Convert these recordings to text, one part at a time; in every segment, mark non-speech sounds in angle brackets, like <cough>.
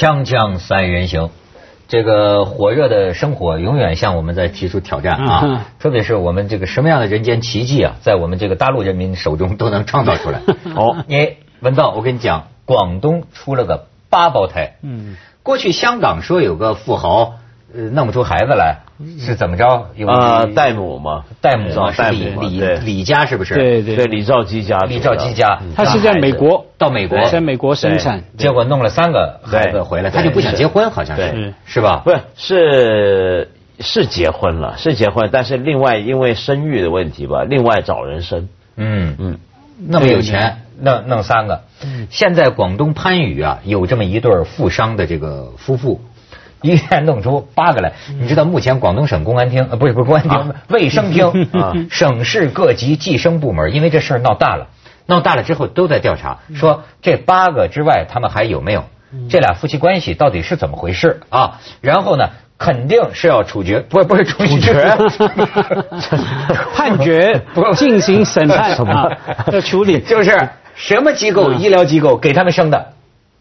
锵锵三人行，这个火热的生活永远向我们在提出挑战啊！特别是我们这个什么样的人间奇迹啊，在我们这个大陆人民手中都能创造出来。<laughs> 哦，你文道，我跟你讲，广东出了个八胞胎。嗯，过去香港说有个富豪。呃，弄不出孩子来是怎么着？啊，代母嘛，代母嘛，是李李李家是不是？对对，对李兆基家，李兆基家，他是在美国，到美国，在美国生产，结果弄了三个孩子回来，他就不想结婚，好像是是。吧？不是，是是结婚了，是结婚，但是另外因为生育的问题吧，另外找人生。嗯。嗯，那么有钱，弄弄三个。现在广东番禺啊，有这么一对富商的这个夫妇。一天弄出八个来，你知道目前广东省公安厅呃不是不是公安厅卫生厅 <laughs> 啊省市各级计生部门，因为这事儿闹大了，闹大了之后都在调查，说这八个之外他们还有没有这俩夫妻关系到底是怎么回事啊？然后呢，肯定是要处决，不不是处决，判决 <laughs> 不进行审判什么要处理，<laughs> 就是什么机构医疗机构给他们生的，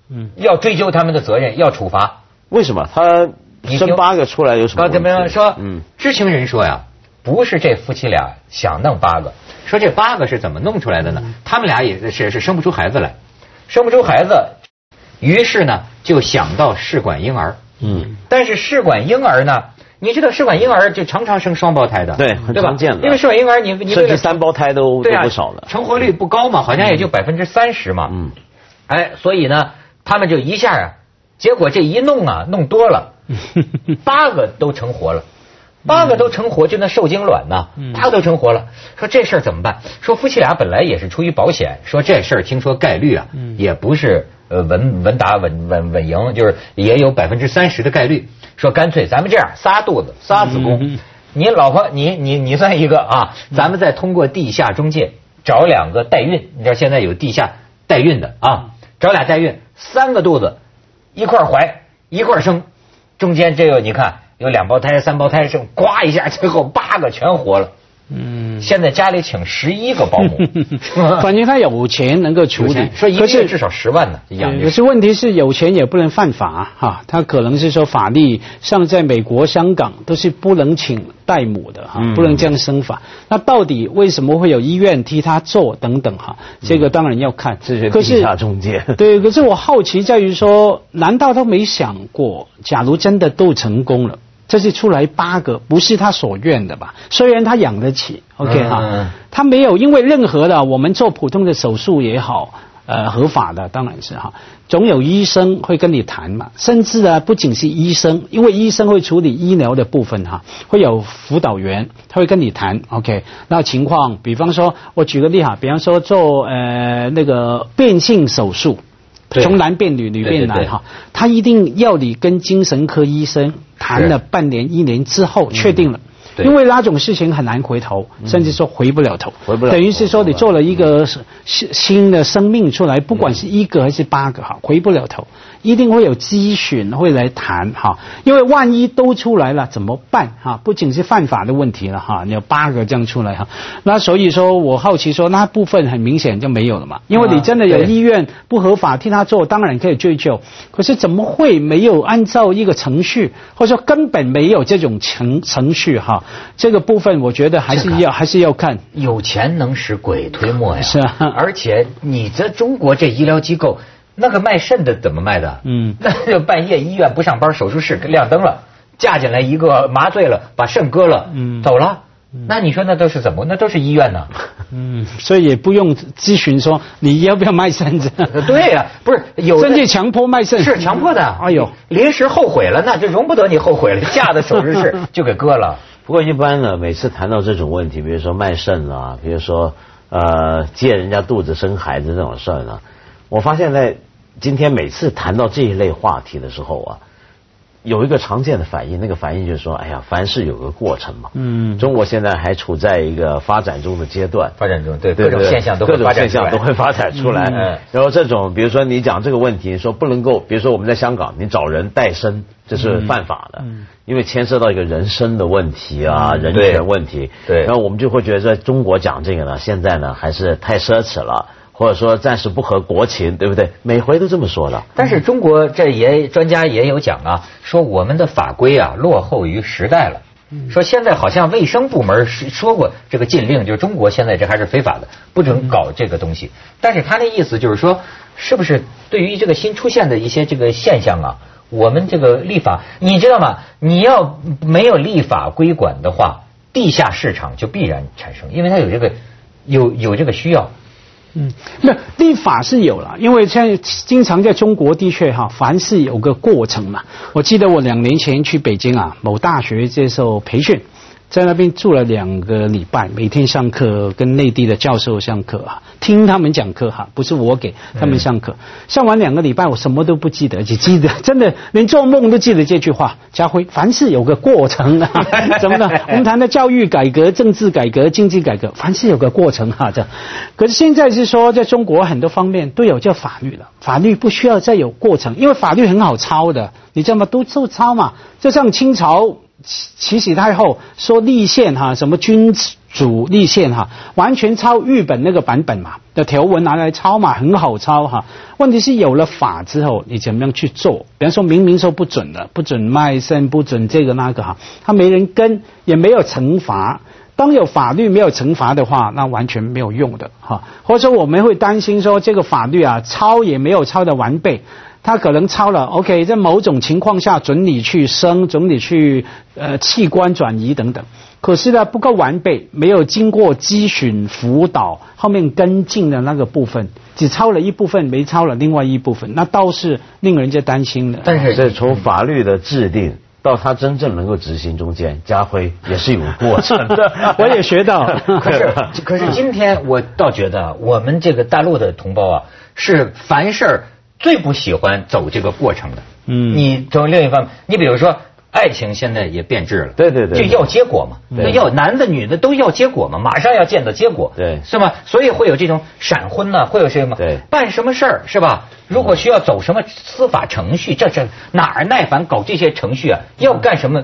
嗯，要追究他们的责任，要处罚。为什么他生八个出来有什么？怎么样说？嗯，知情人说呀，不是这夫妻俩想弄八个，说这八个是怎么弄出来的呢？他们俩也是是生不出孩子来，生不出孩子，于是呢就想到试管婴儿。嗯，但是试管婴儿呢，你知道试管婴儿就常常生双胞胎的，对，很常见的。因为试管婴儿你你甚至三胞胎都都不少了，成活率不高嘛，好像也就百分之三十嘛。嗯，哎，所以呢，他们就一下啊。结果这一弄啊，弄多了，<laughs> 八个都成活了，八个都成活，就那受精卵呐，八个都成活了。说这事儿怎么办？说夫妻俩本来也是出于保险，说这事儿听说概率啊，也不是呃稳稳打稳稳稳赢，就是也有百分之三十的概率。说干脆咱们这样，仨肚子仨子宫，你老婆你你你算一个啊，咱们再通过地下中介找两个代孕，你知道现在有地下代孕的啊，找俩代孕，三个肚子。一块怀一块生，中间这个你看有两胞胎三胞胎生，呱一下最后八个全活了。嗯，现在家里请十一个保姆，<laughs> 反正他有钱能够处理，说一个月至少十万呢养。可是问题是有钱也不能犯法哈，他可能是说法律像在美国、香港都是不能请代母的哈，不能这样生法。那到底为什么会有医院替他做等等哈？这个当然要看。这是地下中介。对，可是我好奇在于说，难道他没想过，假如真的都成功了？这是出来八个，不是他所愿的吧？虽然他养得起，OK 哈，他没有因为任何的，我们做普通的手术也好，呃，合法的当然是哈，总有医生会跟你谈嘛，甚至呢，不仅是医生，因为医生会处理医疗的部分哈，会有辅导员，他会跟你谈，OK，那情况，比方说，我举个例哈，比方说做呃那个变性手术。从男变女，女变男哈，他一定要你跟精神科医生谈了半年、一年之后确定了，因为那种事情很难回头，甚至说回不了头，回不了。等于是说你做了一个新新的生命出来，不管是一个还是八个哈，回不了头。一定会有咨询会来谈哈，因为万一都出来了怎么办哈？不仅是犯法的问题了哈，你有八个这样出来哈，那所以说我好奇说那部分很明显就没有了嘛，因为你真的有医院不合法替他做，当然可以追究，可是怎么会没有按照一个程序，或者说根本没有这种程程序哈？这个部分我觉得还是要还是要看，有钱能使鬼推磨呀，是啊，而且你这中国这医疗机构。那个卖肾的怎么卖的？嗯，那就半夜医院不上班，手术室亮灯了，架进来一个麻醉了，把肾割了，嗯，走了。那你说那都是怎么？那都是医院呢。<laughs> 嗯，所以也不用咨询说你要不要卖肾子。<laughs> 对呀，不是有甚至强迫卖肾，是强迫的。哎呦，临时后悔了，那就容不得你后悔了，架在手术室就给割了。不过一般呢，每次谈到这种问题，比如说卖肾啊，比如说呃借人家肚子生孩子这种事儿呢，我发现在。今天每次谈到这一类话题的时候啊，有一个常见的反应，那个反应就是说，哎呀，凡事有个过程嘛。嗯。中国现在还处在一个发展中的阶段。发展中，对各种现象都各种现象都会发展出来。嗯。然后这种，比如说你讲这个问题，说不能够，比如说我们在香港，你找人代生，这是犯法的。嗯。因为牵涉到一个人身的问题啊，人权问题。对。然后我们就会觉得，在中国讲这个呢，现在呢还是太奢侈了。或者说暂时不合国情，对不对？每回都这么说的。但是中国这也专家也有讲啊，说我们的法规啊落后于时代了。说现在好像卫生部门说过这个禁令，就是中国现在这还是非法的，不准搞这个东西。但是他那意思就是说，是不是对于这个新出现的一些这个现象啊，我们这个立法，你知道吗？你要没有立法规管的话，地下市场就必然产生，因为它有这个有有这个需要。嗯，那立法是有了，因为现在经常在中国的确哈，凡事有个过程嘛。我记得我两年前去北京啊，某大学接受培训。在那边住了两个礼拜，每天上课跟内地的教授上课啊，听他们讲课哈，不是我给他们上课。上完两个礼拜，我什么都不记得，只记得 <laughs> 真的连做梦都记得这句话。家辉，凡事有个过程啊，<laughs> 怎么呢？我们谈的教育改革、政治改革、经济改革，凡事有个过程哈。这，可是现在是说，在中国很多方面都有叫法律了，法律不需要再有过程，因为法律很好抄的，你知道吗？都都抄嘛，就像清朝。慈禧太后说立宪哈，什么君主立宪哈，完全抄日本那个版本嘛的条文拿来抄嘛，很好抄哈。问题是有了法之后，你怎么样去做？比方说明明说不准的，不准卖身，不准这个那个哈，他没人跟，也没有惩罚。当有法律没有惩罚的话，那完全没有用的哈。或者说我们会担心说这个法律啊，抄也没有抄的完备。他可能超了，OK，在某种情况下准你去生，准你去呃器官转移等等，可是呢不够完备，没有经过咨询辅导，后面跟进的那个部分，只超了一部分，没超了另外一部分，那倒是令人家担心的。但是这从法律的制定到他真正能够执行中间，家辉也是有过程的。<laughs> 我也学到，<laughs> 可是可是今天我倒觉得我们这个大陆的同胞啊，是凡事儿。最不喜欢走这个过程的，嗯，你从另一方面，你比如说爱情现在也变质了，对对对，就要结果嘛，那要男的女的都要结果嘛，马上要见到结果，对，是吗？所以会有这种闪婚呢，会有什么？对，办什么事儿是吧？如果需要走什么司法程序，这这哪儿耐烦搞这些程序啊？要干什么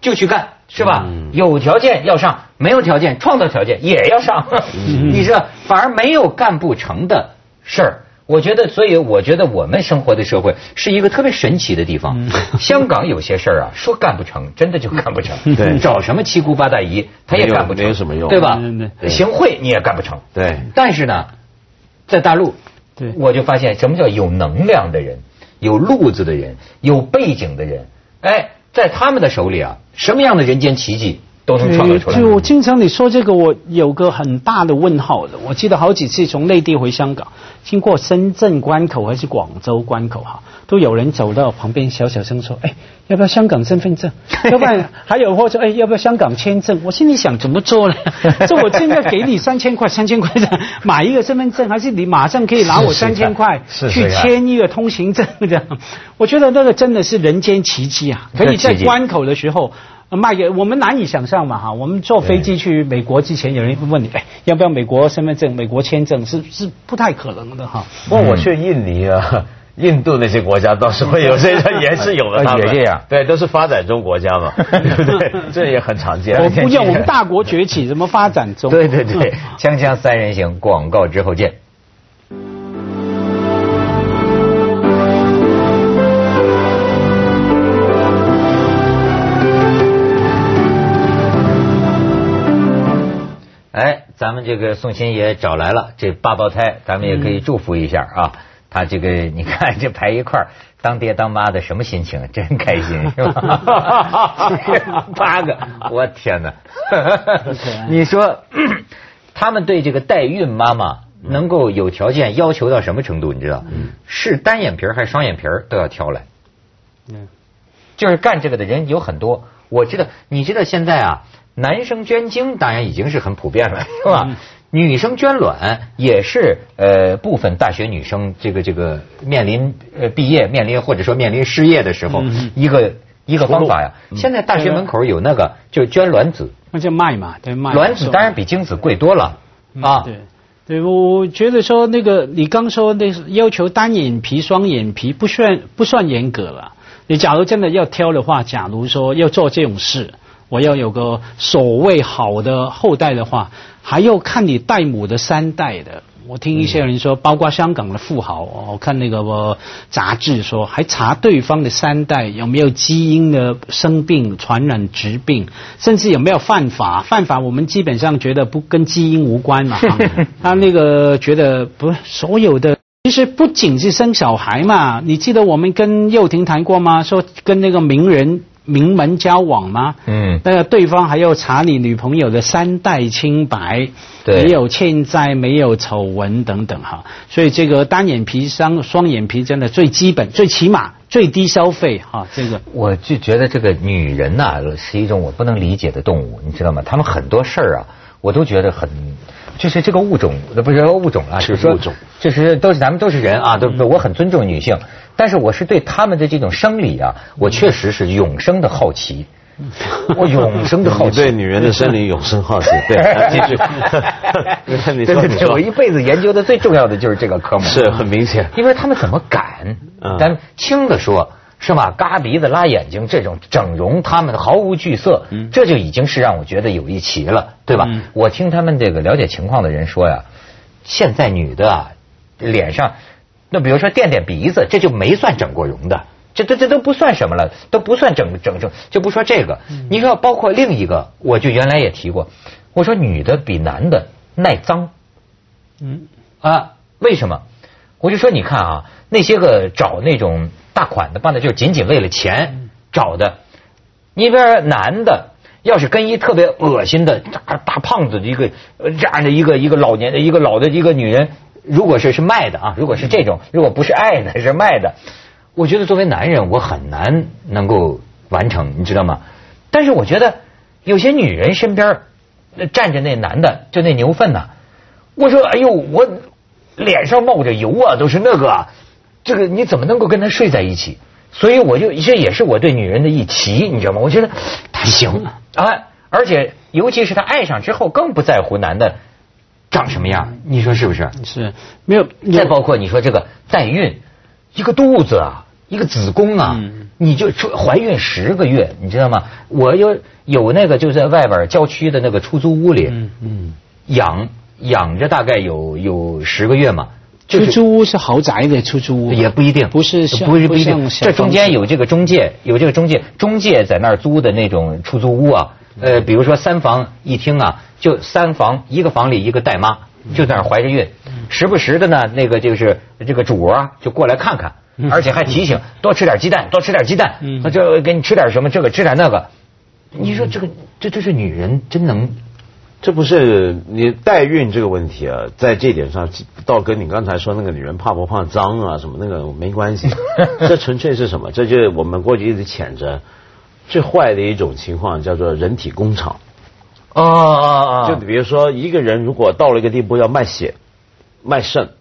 就去干是吧？有条件要上，没有条件创造条件也要上，<laughs> 你知道，反而没有干不成的事儿。我觉得，所以我觉得我们生活的社会是一个特别神奇的地方。<laughs> 香港有些事儿啊，说干不成，真的就干不成。<laughs> 对，找什么七姑八大姨，他也干不成，没有什么用，对吧？行贿你也干不成。对。但是呢，在大陆，对，我就发现什么叫有能量的人、有路子的人、有背景的人，哎，在他们的手里啊，什么样的人间奇迹？都能创造出来。就经常你说这个，我有个很大的问号的。我记得好几次从内地回香港，经过深圳关口还是广州关口哈，都有人走到旁边小小声说：“哎，要不要香港身份证？<laughs> 要不然还有或者哎，要不要香港签证？”我心里想怎么做呢？这我现在给你三千块，三千块的买一个身份证，还是你马上可以拿我三千块去签一个通行证？这样，我觉得那个真的是人间奇迹啊！可以在关口的时候。卖给我们难以想象嘛哈，我们坐飞机去美国之前，有人问你，哎，要不要美国身份证、美国签证？是是不太可能的哈。问我去印尼啊、印度那些国家，倒是会有这个 <laughs> 也是有的，也这样，对，都是发展中国家嘛，<laughs> 对不对？这也很常见。我不要我们大国崛起，怎么发展中？对对对，<laughs> 锵锵三人行，广告之后见。咱们这个宋鑫也找来了这八胞胎，咱们也可以祝福一下啊。他这个你看这排一块儿，当爹当妈的什么心情？<laughs> 真开心是吧？<laughs> 八个，我天哪！<laughs> 你说 <clears throat> 他们对这个代孕妈妈能够有条件要求到什么程度？你知道？是单眼皮还是双眼皮都要挑来。嗯，就是干这个的人有很多。我知道，你知道现在啊。男生捐精当然已经是很普遍了，<laughs> 是吧？女生捐卵也是呃部分大学女生这个这个面临呃毕业面临或者说面临失业的时候一个一个方法呀。现在大学门口有那个就捐卵子，那就卖嘛，对卖。卵子当然比精子贵多了啊。对，对我觉得说那个你刚说那要求单眼皮双眼皮不算不算严格了。你假如真的要挑的话，假如说要做这种事。我要有个所谓好的后代的话，还要看你代母的三代的。我听一些人说，包括香港的富豪，我看那个我杂志说，还查对方的三代有没有基因的生病、传染疾病，甚至有没有犯法。犯法我们基本上觉得不跟基因无关嘛。<laughs> 他那个觉得不，所有的其实不仅是生小孩嘛。你记得我们跟幼婷谈过吗？说跟那个名人。名门交往吗？嗯，那个对方还要查你女朋友的三代清白，对，没有欠债，没有丑闻等等哈。所以这个单眼皮、双双眼皮真的最基本、最起码、最低消费哈。这个我就觉得这个女人呐是一种我不能理解的动物，你知道吗？他们很多事儿啊，我都觉得很。就是这个物种，不是物种啊，就是物种，就是都是咱们都是人啊，都我很尊重女性，但是我是对他们的这种生理啊，我确实是永生的好奇，我永生的好奇，对女人的生理永生好奇，<laughs> 对，继续，<laughs> 对对对，我一辈子研究的最重要的就是这个科目，是很明显，因为他们怎么敢？咱轻的说。是吧？嘎鼻子、拉眼睛这种整容，他们毫无惧色，这就已经是让我觉得有一奇了，对吧？我听他们这个了解情况的人说呀，现在女的啊，脸上，那比如说垫垫鼻子，这就没算整过容的，这这这都不算什么了，都不算整整整，就不说这个。你说包括另一个，我就原来也提过，我说女的比男的耐脏，嗯啊，为什么？我就说你看啊，那些个找那种。大款的，办的就是仅仅为了钱找的。你比如男的，要是跟一特别恶心的大大胖子的一个这样的一个一个老年的一个老的一个女人，如果是是卖的啊，如果是这种，如果不是爱的，是卖的，我觉得作为男人，我很难能够完成，你知道吗？但是我觉得有些女人身边站着那男的，就那牛粪呐，我说哎呦，我脸上冒着油啊，都是那个。这个你怎么能够跟他睡在一起？所以我就这也是我对女人的一奇，你知道吗？我觉得他行啊，而且尤其是他爱上之后，更不在乎男的长什么样，你说是不是？是没有。再包括你说这个代孕，一个肚子啊，一个子宫啊，你就出怀孕十个月，你知道吗？我有有那个就在外边郊区的那个出租屋里，嗯，养养着大概有有十个月嘛。出租屋是豪宅的出租屋，也不一定，不是不是不一定。这中间有这个中介，有这个中介，中介在那儿租的那种出租屋啊，呃，比如说三房一厅啊，就三房一个房里一个带妈，就在那儿怀着孕，时不时的呢，那个就是这个主啊就过来看看，而且还提醒多吃点鸡蛋，多吃点鸡蛋，就给你吃点什么这个吃点那个。你说这个这这是女人真能。这不是你代孕这个问题啊，在这点上倒跟你刚才说那个女人怕不怕脏啊什么那个没关系，<laughs> 这纯粹是什么？这就是我们过去一直谴责最坏的一种情况，叫做人体工厂。啊啊啊！就比如说一个人如果到了一个地步要卖血、卖肾、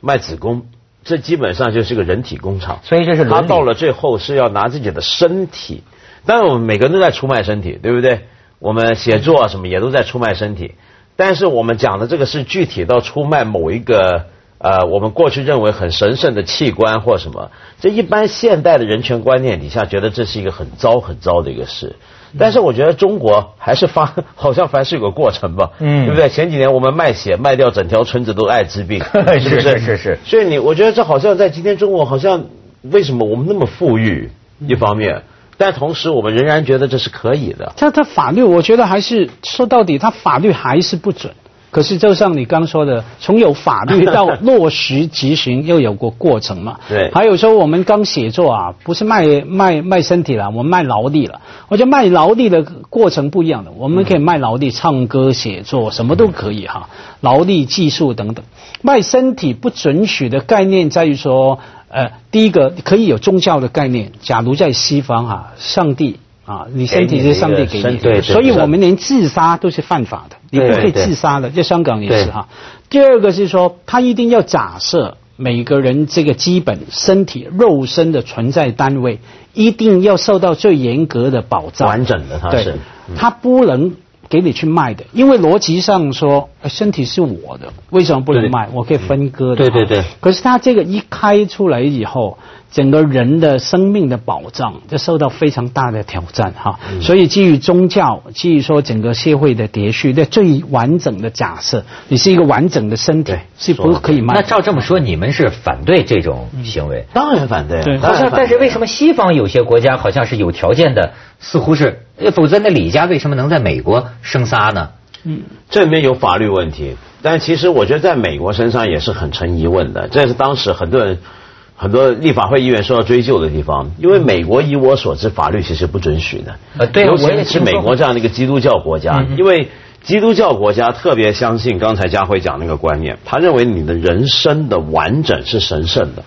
卖子宫，这基本上就是个人体工厂。所以这是他到了最后是要拿自己的身体，当然我们每个人都在出卖身体，对不对？我们写作啊什么也都在出卖身体，但是我们讲的这个是具体到出卖某一个呃我们过去认为很神圣的器官或什么，这一般现代的人权观念底下觉得这是一个很糟很糟的一个事，但是我觉得中国还是发 <laughs> 好像凡事有个过程吧，嗯，对不对？前几年我们卖血卖掉整条村子都艾滋病，<laughs> 是不是？是是。所以你我觉得这好像在今天中国好像为什么我们那么富裕？一方面。但同时，我们仍然觉得这是可以的。他他法律，我觉得还是说到底，他法律还是不准。可是，就像你刚说的，从有法律到落实执行，又有过过程嘛。对。还有说，我们刚写作啊，不是卖卖卖身体了，我们卖劳力了。我觉得卖劳力的过程不一样的，我们可以卖劳力，唱歌、写作，什么都可以哈。劳力、技术等等，卖身体不准许的概念在于说。呃，第一个可以有宗教的概念。假如在西方哈，上帝啊，你身体是上帝给你的，所以我们连自杀都是犯法的，你不可以自杀的。在香港也是哈。第二个是说，他一定要假设每个人这个基本身体肉身的存在单位一定要受到最严格的保障，完整的他是，他不能。给你去卖的，因为逻辑上说，身体是我的，为什么不能卖？我可以分割的。对对对。可是他这个一开出来以后，整个人的生命的保障这受到非常大的挑战哈，所以基于宗教，基于说整个社会的秩序的最完整的假设，你是一个完整的身体是不可以卖。那照这么说，你们是反对这种行为？当然反对。对，好像但是为什么西方有些国家好像是有条件的，似乎是，否则那李家为什么能在美国生仨呢？嗯，这里面有法律问题，但其实我觉得在美国身上也是很成疑问的，这是当时很多人。很多立法会议员受到追究的地方，因为美国以我所知，法律其实不准许的。呃，对，尤其是美国这样的一个基督教国家，因为基督教国家特别相信刚才佳辉讲那个观念，他认为你的人生的完整是神圣的。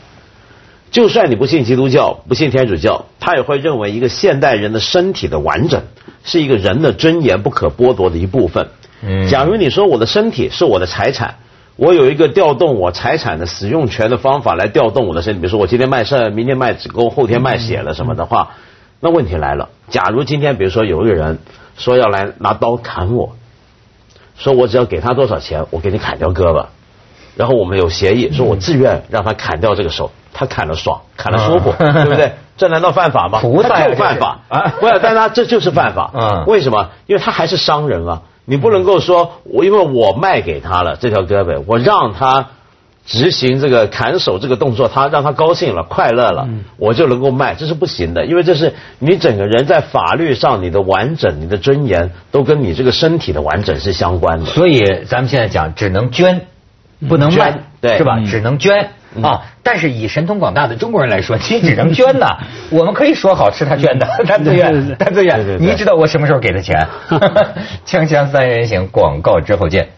就算你不信基督教，不信天主教，他也会认为一个现代人的身体的完整是一个人的尊严不可剥夺的一部分。嗯，假如你说我的身体是我的财产。我有一个调动我财产的使用权的方法来调动我的身体，比如说我今天卖肾，明天卖子宫，后天卖血了什么的话，那问题来了。假如今天比如说有一个人说要来拿刀砍我，说我只要给他多少钱，我给你砍掉胳膊，然后我们有协议，说我自愿让他砍掉这个手，他砍了爽，砍了舒服，<laughs> 对不对？这难道犯法吗？不犯法啊！不要，但他这就是犯法。嗯，为什么？因为他还是商人啊。你不能够说，我因为我卖给他了这条胳膊，我让他执行这个砍手这个动作，他让他高兴了、快乐了，我就能够卖，这是不行的，因为这是你整个人在法律上你的完整、你的尊严都跟你这个身体的完整是相关的。所以咱们现在讲，只能捐，不能卖，对是吧？只能捐。啊！但是以神通广大的中国人来说，你只能捐呐。<laughs> 我们可以说好吃他捐的，<laughs> 他自愿，他自愿。你知道我什么时候给他钱？<laughs> 锵锵三人行，广告之后见。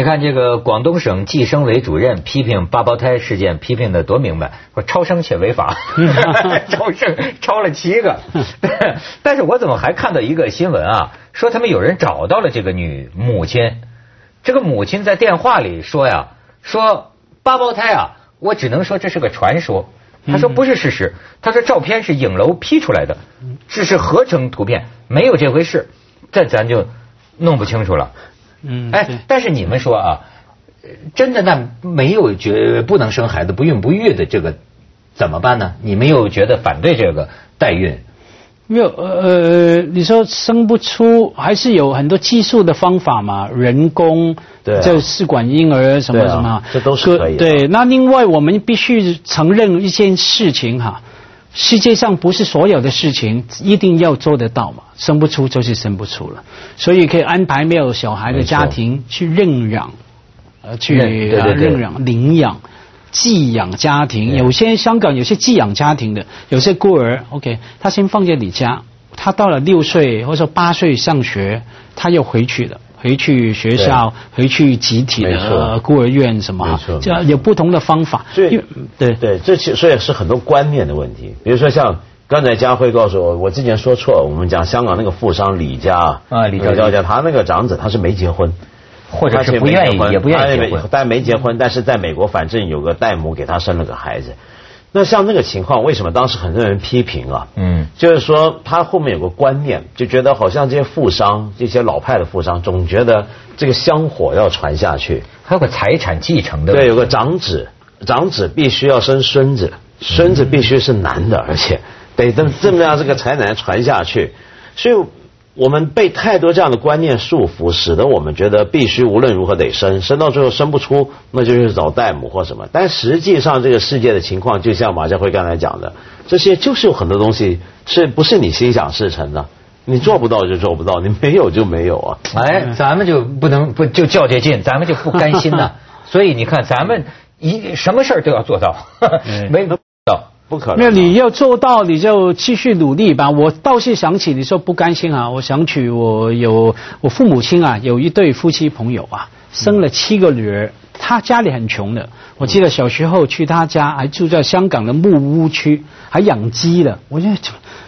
你看这个广东省计生委主任批评八胞胎事件，批评的多明白，说超生且违法，<laughs> 超生超了七个。<laughs> 但是我怎么还看到一个新闻啊？说他们有人找到了这个女母亲，这个母亲在电话里说呀，说八胞胎啊，我只能说这是个传说。他说不是事实，他说照片是影楼 P 出来的，这是合成图片，没有这回事，这咱就弄不清楚了。嗯，哎，但是你们说啊，真的那没有觉不能生孩子不孕不育的这个怎么办呢？你们又觉得反对这个代孕？没有，呃，你说生不出，还是有很多技术的方法嘛？人工，对，就试管婴儿什么什么，这都是可以。对，那另外我们必须承认一件事情哈。世界上不是所有的事情一定要做得到嘛？生不出就是生不出了，所以可以安排没有小孩的家庭去认养，呃，去认养、领养、寄养家庭。有些香港有些寄养家庭的，有些孤儿，OK，他先放在你家，他到了六岁或者说八岁上学，他又回去了。回去学校，回去集体的孤儿院什么，这样有不同的方法。所以，对。对，这其所以是很多观念的问题。比如说像刚才佳慧告诉我，我之前说错，我们讲香港那个富商李家啊，李家家，他那个长子他是没结婚，或者是不愿意，也不愿意结婚，但没结婚，但是在美国反正有个代母给他生了个孩子。那像那个情况，为什么当时很多人批评啊？嗯，就是说他后面有个观念，就觉得好像这些富商，这些老派的富商，总觉得这个香火要传下去，还有个财产继承的。对，有个长子，长子必须要生孙子，孙子必须是男的，而且得这么这么样这个财产传下去，所以。我们被太多这样的观念束缚，使得我们觉得必须无论如何得生，生到最后生不出，那就是找代母或什么。但实际上，这个世界的情况，就像马家辉刚才讲的，这些就是有很多东西是不是你心想事成的？你做不到就做不到，你没有就没有啊！哎，咱们就不能不就较这劲，咱们就不甘心呐。<laughs> 所以你看，咱们一什么事儿都要做到，<laughs> 没能到。不可能。那你要做到，你就继续努力吧。我倒是想起你说不甘心啊，我想起我有我父母亲啊，有一对夫妻朋友啊，生了七个女儿，他家里很穷的。我记得小时候去他家，还住在香港的木屋区，还养鸡的。我觉得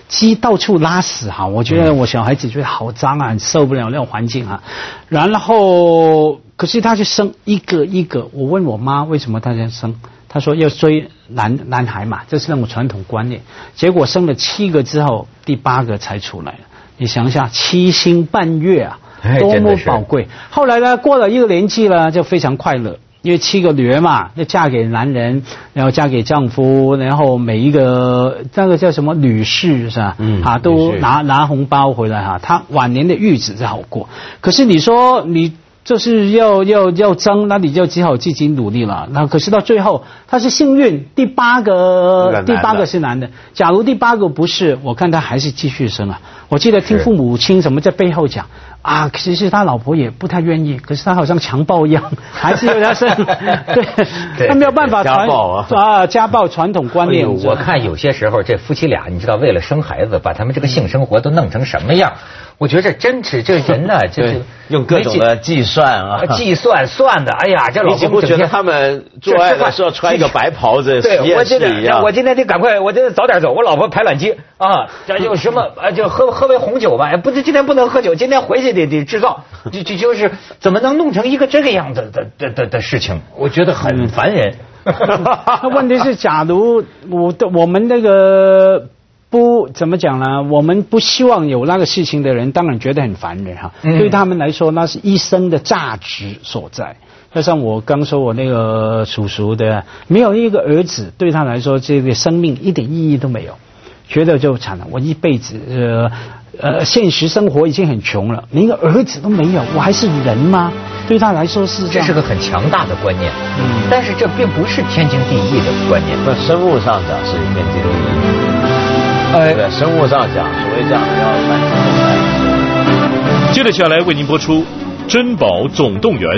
鸡到处拉屎哈，我觉得我小孩子觉得好脏啊，受不了那种环境啊。然后，可是他就生一个一个。我问我妈为什么他这样生。他说要追男男孩嘛，这是那种传统观念。结果生了七个之后，第八个才出来了。你想一下，七星半月啊，多么宝贵。后来呢，过了一个年纪了，就非常快乐。因为七个女儿嘛，要嫁给男人，然后嫁给丈夫，然后每一个那个叫什么女士是吧？嗯，啊，都拿拿红包回来哈，她晚年的日子是好过。可是你说你就是要要要争，那你就只好自己努力了。那可是到最后，他是幸运，第八个第八个是男的。假如第八个不是，我看他还是继续生啊。我记得听父母亲什么在背后讲。啊，其实他老婆也不太愿意，可是他好像强暴一样，还是有点生，对，<laughs> 他没有办法家暴啊，啊，家暴传统观念。我看有些时候这夫妻俩，你知道，为了生孩子，把他们这个性生活都弄成什么样？我觉得真是这人呢，<laughs> 就是用各种的计算啊，计算算的。哎呀，<laughs> 这老公不觉得他们做爱的时候穿一个白袍子，对，我今天我今天得赶快，我今天早点走，我老婆排卵期啊，这有什么啊？就喝喝杯红酒吧，不是今天不能喝酒，今天回去得得制造，就就就是怎么能弄成一个这个样子的的的的事情？我觉得很烦人。<laughs> 那问题是，假如我的我们那个。不怎么讲呢？我们不希望有那个事情的人，当然觉得很烦人哈。对他们来说，那是一生的价值所在。就像我刚说，我那个叔叔的，没有一个儿子，对他来说，这个生命一点意义都没有，觉得就惨了。我一辈子，呃呃，现实生活已经很穷了，连个儿子都没有，我还是人吗？对他来说是这是个很强大的观念。嗯，但是这并不是天经地义的观念。那生物上讲是天经地义。在生物上讲，所谓这样要繁殖后代。接着下来为您播出《珍宝总动员》。